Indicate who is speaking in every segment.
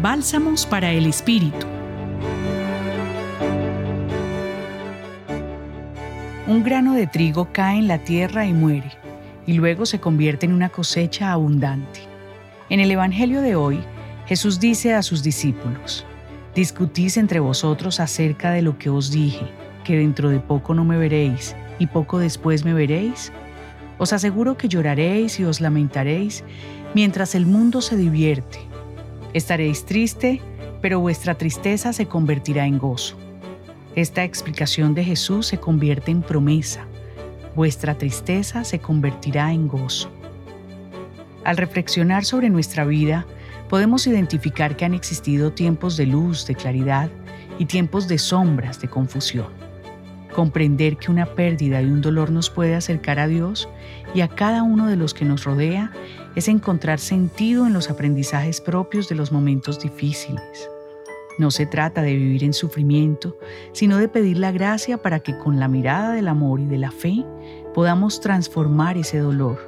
Speaker 1: Bálsamos para el Espíritu. Un grano de trigo cae en la tierra y muere, y luego se convierte en una cosecha abundante. En el Evangelio de hoy, Jesús dice a sus discípulos, Discutís entre vosotros acerca de lo que os dije, que dentro de poco no me veréis y poco después me veréis. Os aseguro que lloraréis y os lamentaréis mientras el mundo se divierte. Estaréis triste, pero vuestra tristeza se convertirá en gozo. Esta explicación de Jesús se convierte en promesa. Vuestra tristeza se convertirá en gozo. Al reflexionar sobre nuestra vida, podemos identificar que han existido tiempos de luz, de claridad y tiempos de sombras, de confusión. Comprender que una pérdida y un dolor nos puede acercar a Dios y a cada uno de los que nos rodea es encontrar sentido en los aprendizajes propios de los momentos difíciles. No se trata de vivir en sufrimiento, sino de pedir la gracia para que con la mirada del amor y de la fe podamos transformar ese dolor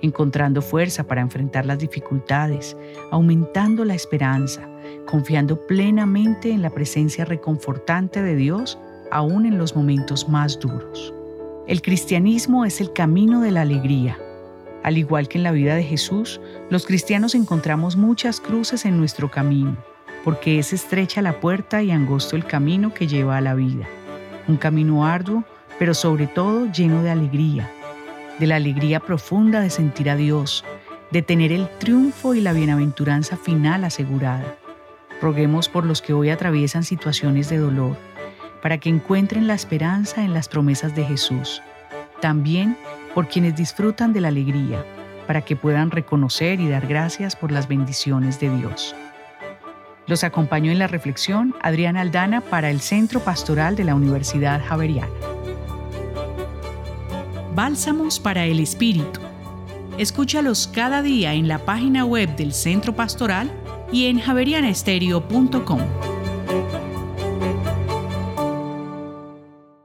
Speaker 1: encontrando fuerza para enfrentar las dificultades, aumentando la esperanza, confiando plenamente en la presencia reconfortante de Dios aún en los momentos más duros. El cristianismo es el camino de la alegría. Al igual que en la vida de Jesús, los cristianos encontramos muchas cruces en nuestro camino, porque es estrecha la puerta y angosto el camino que lleva a la vida. Un camino arduo, pero sobre todo lleno de alegría, de la alegría profunda de sentir a Dios, de tener el triunfo y la bienaventuranza final asegurada. Roguemos por los que hoy atraviesan situaciones de dolor, para que encuentren la esperanza en las promesas de Jesús. También por quienes disfrutan de la alegría, para que puedan reconocer y dar gracias por las bendiciones de Dios. Los acompañó en la reflexión Adriana Aldana para el Centro Pastoral de la Universidad Javeriana. Bálsamos para el Espíritu. Escúchalos cada día en la página web del Centro Pastoral y en javerianestereo.com.